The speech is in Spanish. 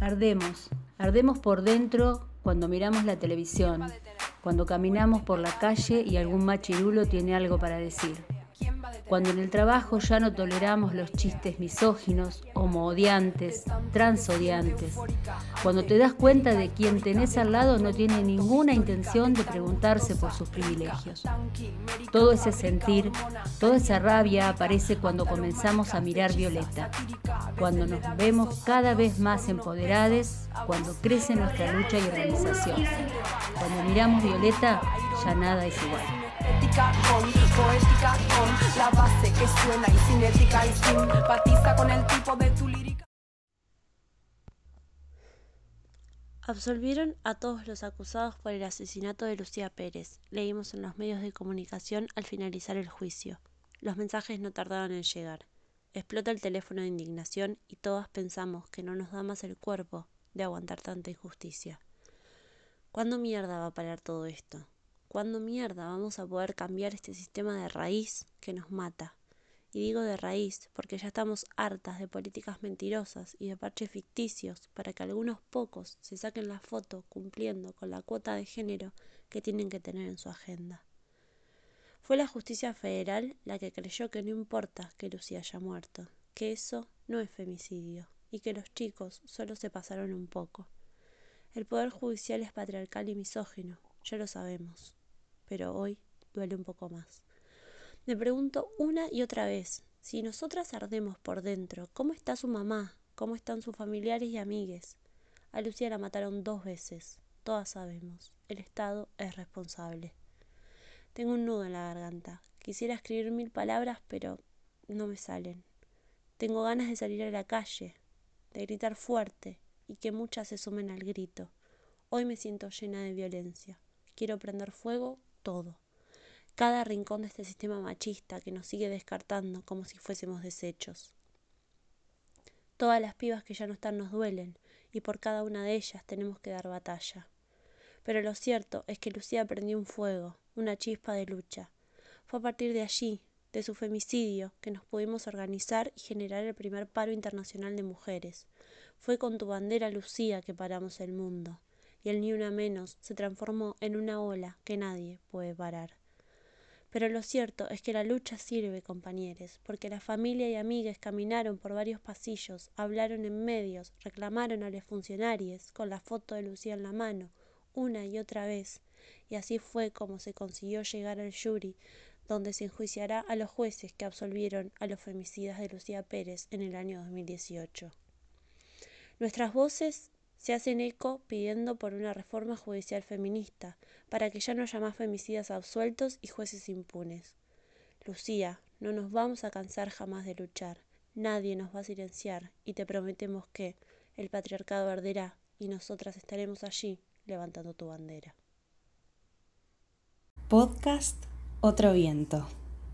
Ardemos, ardemos por dentro cuando miramos la televisión, cuando caminamos por la calle y algún machirulo tiene algo para decir. Cuando en el trabajo ya no toleramos los chistes misóginos, homoodiantes, transodiantes. Cuando te das cuenta de quien tenés al lado no tiene ninguna intención de preguntarse por sus privilegios. Todo ese sentir, toda esa rabia aparece cuando comenzamos a mirar Violeta, cuando nos vemos cada vez más empoderadas, cuando crece nuestra lucha y organización. Cuando miramos Violeta, ya nada es igual Absolvieron a todos los acusados por el asesinato de Lucía Pérez, leímos en los medios de comunicación al finalizar el juicio. Los mensajes no tardaron en llegar. Explota el teléfono de indignación y todas pensamos que no nos da más el cuerpo de aguantar tanta injusticia. ¿Cuándo mierda va a parar todo esto? ¿Cuándo mierda vamos a poder cambiar este sistema de raíz que nos mata? Y digo de raíz porque ya estamos hartas de políticas mentirosas y de parches ficticios para que algunos pocos se saquen la foto cumpliendo con la cuota de género que tienen que tener en su agenda. Fue la justicia federal la que creyó que no importa que Lucía haya muerto, que eso no es femicidio y que los chicos solo se pasaron un poco. El poder judicial es patriarcal y misógino, ya lo sabemos pero hoy duele un poco más. Me pregunto una y otra vez, si nosotras ardemos por dentro, ¿cómo está su mamá? ¿Cómo están sus familiares y amigues? A Lucía la mataron dos veces, todas sabemos, el Estado es responsable. Tengo un nudo en la garganta, quisiera escribir mil palabras, pero no me salen. Tengo ganas de salir a la calle, de gritar fuerte y que muchas se sumen al grito. Hoy me siento llena de violencia. Quiero prender fuego todo, cada rincón de este sistema machista que nos sigue descartando como si fuésemos desechos. Todas las pibas que ya no están nos duelen, y por cada una de ellas tenemos que dar batalla. Pero lo cierto es que Lucía prendió un fuego, una chispa de lucha. Fue a partir de allí, de su femicidio, que nos pudimos organizar y generar el primer paro internacional de mujeres. Fue con tu bandera, Lucía, que paramos el mundo y el ni una menos se transformó en una ola que nadie puede parar. Pero lo cierto es que la lucha sirve, compañeros, porque la familia y amigues caminaron por varios pasillos, hablaron en medios, reclamaron a los funcionarios con la foto de Lucía en la mano, una y otra vez, y así fue como se consiguió llegar al jury, donde se enjuiciará a los jueces que absolvieron a los femicidas de Lucía Pérez en el año 2018. Nuestras voces se hacen eco pidiendo por una reforma judicial feminista, para que ya no haya más femicidas absueltos y jueces impunes. Lucía, no nos vamos a cansar jamás de luchar, nadie nos va a silenciar y te prometemos que el patriarcado arderá y nosotras estaremos allí levantando tu bandera. Podcast Otro Viento.